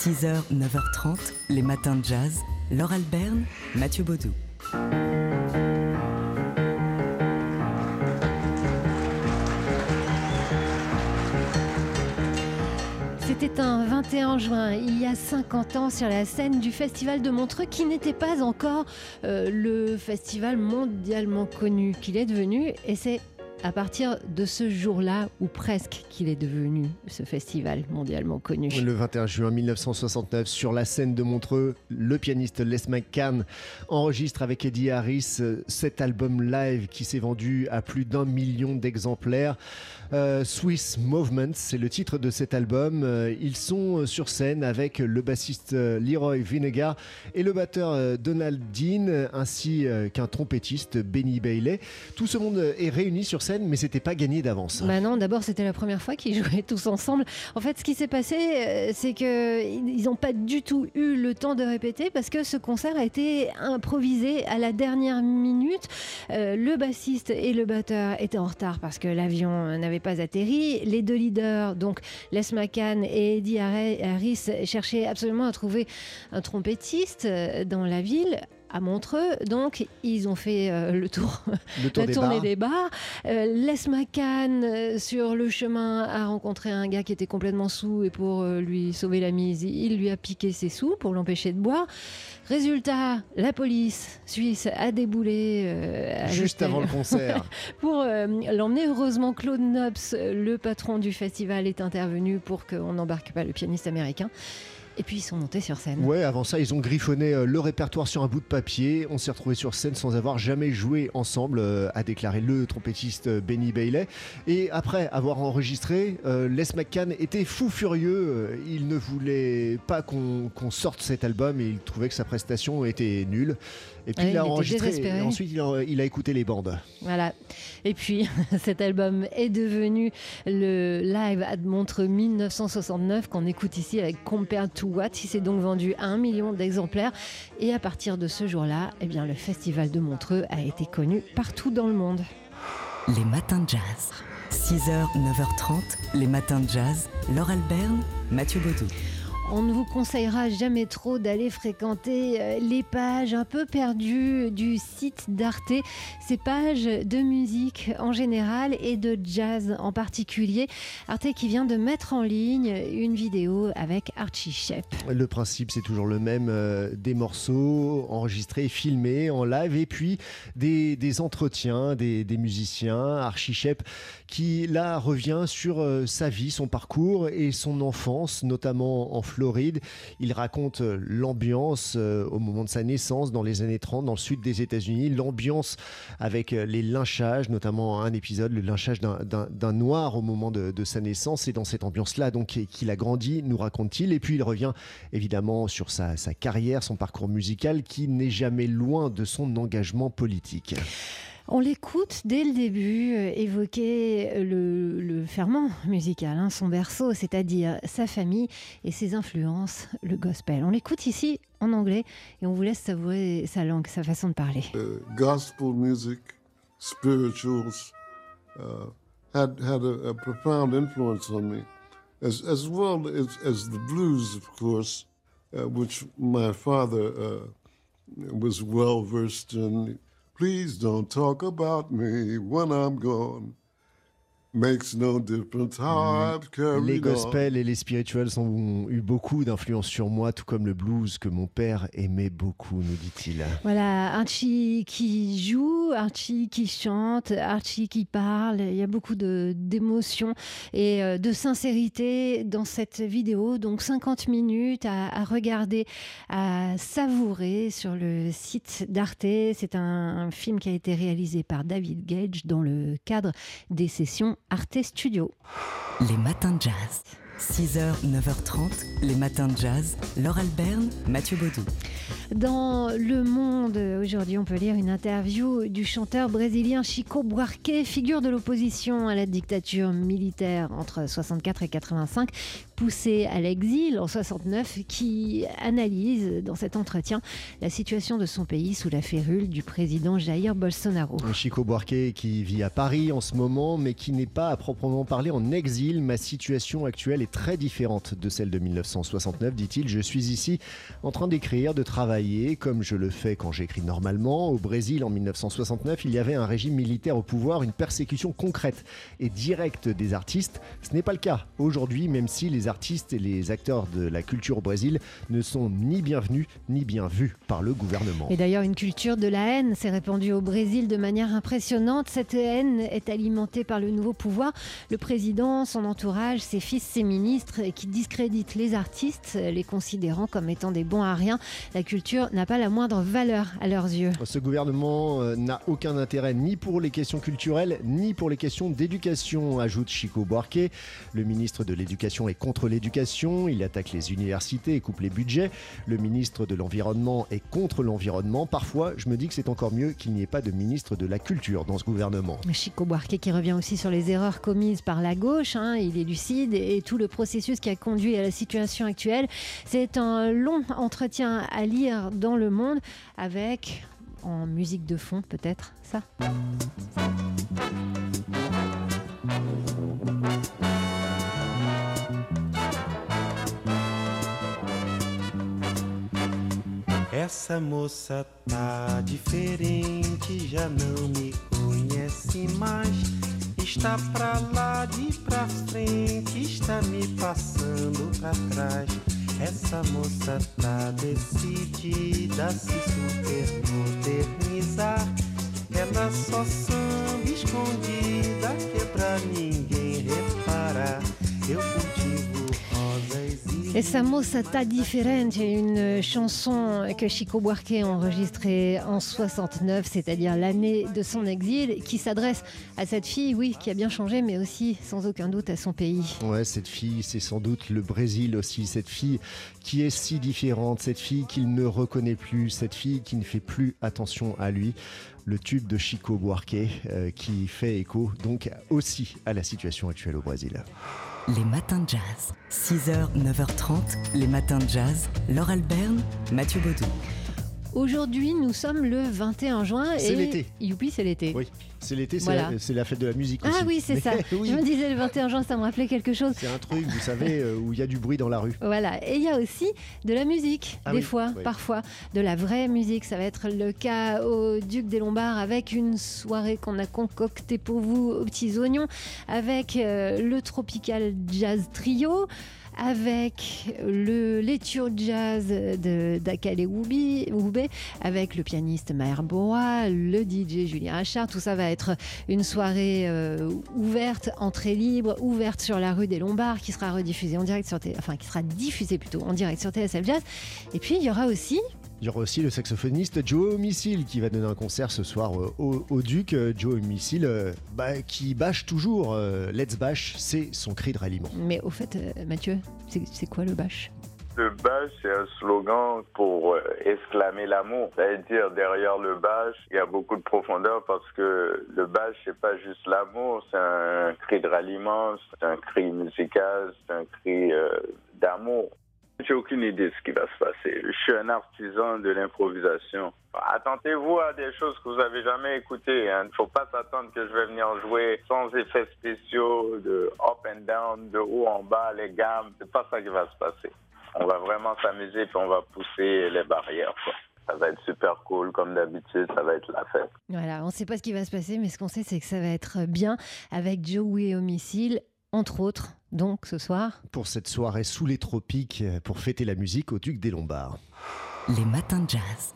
6h, 9h30, les matins de jazz. Laure Alberne, Mathieu Baudou. C'était un 21 juin, il y a 50 ans, sur la scène du Festival de Montreux, qui n'était pas encore euh, le festival mondialement connu qu'il est devenu. Et c'est à partir de ce jour-là, ou presque, qu'il est devenu ce festival mondialement connu. Le 21 juin 1969, sur la scène de Montreux, le pianiste Les McCann enregistre avec Eddie Harris euh, cet album live qui s'est vendu à plus d'un million d'exemplaires. Euh, Swiss Movement, c'est le titre de cet album. Euh, ils sont sur scène avec le bassiste Leroy Vinegar et le batteur Donald Dean, ainsi qu'un trompettiste Benny Bailey. Tout ce monde est réuni sur mais c'était pas gagné d'avance. Bah non, d'abord c'était la première fois qu'ils jouaient tous ensemble. En fait, ce qui s'est passé, euh, c'est que ils n'ont pas du tout eu le temps de répéter parce que ce concert a été improvisé à la dernière minute. Euh, le bassiste et le batteur étaient en retard parce que l'avion n'avait pas atterri. Les deux leaders, donc Les McCann et Eddie Harris, cherchaient absolument à trouver un trompettiste euh, dans la ville à Montreux. Donc, ils ont fait euh, le tour, le tour la des tournée bars. des bars. Euh, Les McCann, euh, sur le chemin, a rencontré un gars qui était complètement sous et pour euh, lui sauver la mise, il lui a piqué ses sous pour l'empêcher de boire. Résultat, la police suisse a déboulé Juste avant le concert. pour l'emmener. Heureusement, Claude Nobs, le patron du festival, est intervenu pour qu'on n'embarque pas le pianiste américain. Et puis ils sont montés sur scène. Ouais, avant ça, ils ont griffonné euh, le répertoire sur un bout de papier. On s'est retrouvés sur scène sans avoir jamais joué ensemble, euh, a déclaré le trompettiste euh, Benny Bailey. Et après avoir enregistré, Les McCann était fou furieux. Il ne voulait pas qu'on qu'on sorte cet album et il trouvait que sa prestation était nulle. Et puis Ouais, il a enregistré. Et ensuite, il a, il a écouté les bandes. Voilà. Et puis, cet album est devenu le live à Montreux 1969 qu'on écoute ici avec Compared to What. Il s'est donc vendu à un million d'exemplaires. Et à partir de ce jour-là, eh bien, le festival de Montreux a été connu partout dans le monde. Les matins de jazz. 6h, 9h30, les matins de jazz. Laure Alberne, Mathieu Baudou. On ne vous conseillera jamais trop d'aller fréquenter euh, les pages un peu perdues du site d'Arte, ces pages de musique en général et de jazz en particulier. Arte qui vient de mettre en ligne une vidéo avec Archie Shepp. Le principe, c'est toujours le même. euh, des morceaux enregistrés, filmés en live, et puis des, entretiens, des, musiciens. Archie Shepp, qui là revient sur euh, sa vie, son parcours et son enfance, notamment en Floride. Il raconte euh, l'ambiance euh, au moment de sa naissance, dans les années 30, dans le sud des États-Unis. L'ambiance avec euh, les lynchages, notamment un épisode, le lynchage d'un- noir au moment de, sa naissance. Et dans cette ambiance-là, donc, qu'il a grandi, nous raconte-t-il. Et puis il revient évidemment sur sa carrière, son parcours musical, qui n'est jamais loin de son engagement politique. On l'écoute dès le début euh, évoquer le, le ferment musical, hein, son berceau, c'est-à-dire sa famille et ses influences, le gospel. On l'écoute ici en anglais et on vous laisse savourer sa langue, sa façon de parler. uh, gospel music, spirituals, uh, had had a, profound influence on me, as as well as the blues, of course, uh, which my father uh, was well versed in. Please don't talk about me when I'm gone. Makes no difference how I've carried Les gospels et les spirituals ont eu beaucoup d'influence sur moi, tout comme le blues que mon père aimait beaucoup, nous dit-il. Voilà, Archie qui joue, Archie qui chante, Archie qui parle. Il y a beaucoup d'émotions et euh, de sincérité dans cette vidéo. Donc 50 minutes à, à regarder, à savourer sur le site d'Arte. C'est un, un film qui a été réalisé par David Gage dans le cadre des sessions Arte Studio. Les matins de jazz. 6h, 9h30, les matins de jazz. Laure Alberne, Mathieu Baudou. Dans Le Monde, aujourd'hui, on peut lire une interview du chanteur brésilien Chico Buarque, figure de l'opposition à la dictature militaire entre 64 et 85, poussé à l'exil en 69, qui analyse dans cet entretien la situation de son pays sous la férule du président Jair Bolsonaro. Chico Buarque qui vit à Paris en ce moment, mais qui n'est pas à proprement parler en exil. Ma situation actuelle est très différente de celle de 1969, dit-il. Je suis ici en train d'écrire, de travailler, comme je le fais quand j'écris normalement. Au Brésil, en 1969, il y avait un régime militaire au pouvoir, une persécution concrète et directe des artistes. Ce n'est pas le cas aujourd'hui, même si les artistes et les acteurs de la culture au Brésil ne sont ni bienvenus ni bien vus par le gouvernement. Et d'ailleurs, une culture de la haine s'est répandue au Brésil de manière impressionnante. Cette haine est alimentée par le nouveau pouvoir. Le président, son entourage, ses fils, ses ministres, qui discréditent les artistes, les considérant comme étant des bons à rien. La culture n'a pas la moindre valeur à leurs yeux. Ce gouvernement euh, n'a aucun intérêt ni pour les questions culturelles ni pour les questions d'éducation, ajoute Chico Buarque. Le ministre de l'Éducation est contre l'éducation, il attaque les universités et coupe les budgets. Le ministre de l'Environnement est contre l'environnement. Parfois, je me dis que c'est encore mieux qu'il n'y ait pas de ministre de la Culture dans ce gouvernement. Chico Buarque qui revient aussi sur les erreurs commises par la gauche, hein, il est lucide et tout le processus qui a conduit à la situation actuelle. C'est un long entretien à lire dans Le Monde avec, en musique de fond peut-être, ça. Essa moça tá diferente, já não me conhece mais. Está pra lá de pra frente, está me passando pra. Essa moça tá decidida a se super modernizar. Ela só samba escondida que é pra ninguém reparar. Eu cultivo rosas e Essa moça tá diferente, une chanson que Chico Buarque a enregistrée en 69, c'est-à-dire l'année de son exil, qui s'adresse à cette fille, oui, qui a bien changé, mais aussi sans aucun doute à son pays. Ouais, cette fille, c'est sans doute le Brésil aussi. Cette fille qui est si différente, cette fille qu'il ne reconnaît plus, cette fille qui ne fait plus attention à lui. Le tube de Chico Buarque euh, qui fait écho donc aussi à la situation actuelle au Brésil. Les matins de jazz. 6h, 9h30, les matins de jazz. Laure Alberne, Mathieu Baudou. Aujourd'hui, nous sommes le 21 juin. C'est l'été. Youpi, c'est l'été. Oui, c'est l'été, c'est Voilà. la, c'est la fête de la musique Ah aussi. oui, c'est ça. oui, Je me disais le 21 juin, ça me rappelait quelque chose. c'est un truc, vous savez, euh, où il y a du bruit dans la rue. Voilà, et il y a aussi de la musique, Ah des oui, fois, oui. parfois, de la vraie musique. Ça va être le cas au Duc des Lombards avec une soirée qu'on a concoctée pour vous aux petits oignons, avec euh, le Tropical Jazz Trio. Avec le Lecture Jazz d'Akale Woubé, avec le pianiste Maher Boa, le DJ Julien Achard. Tout ça va être une soirée euh, ouverte, entrée libre, ouverte sur la rue des Lombards, qui sera rediffusée en direct sur enfin qui sera diffusée plutôt en direct sur TSF Jazz. Et puis il y aura aussi Il y aura aussi le saxophoniste Joe Missile qui va donner un concert ce soir euh, au, au Duc. Euh, Joe Missile euh, bah, qui bâche toujours. euh, Let's Bash, c'est son cri de ralliement. Mais au fait, Mathieu, c'est quoi le bâche? Le bâche, c'est un slogan pour exclamer l'amour. C'est-à-dire, derrière le bâche, il y a beaucoup de profondeur parce que le bâche, c'est pas juste l'amour, c'est un cri de ralliement, c'est un cri musical, c'est un cri euh, d'amour. J'ai aucune idée de ce qui va se passer. Je suis un artisan de l'improvisation. Attendez-vous à des choses que vous avez jamais écoutées. Il ne faut pas s'attendre que je vais venir jouer sans effets spéciaux, de up and down, de haut en bas, les gammes. C'est pas ça qui va se passer. On va vraiment s'amuser puis on va pousser les barrières. Ça va être super cool comme d'habitude. Ça va être la fête. Voilà, on ne sait pas ce qui va se passer, mais ce qu'on sait, c'est que ça va être bien avec Joey Homicile, entre autres, donc ce soir. Pour cette soirée sous les tropiques, pour fêter la musique au Duc des Lombards. Les matins de jazz.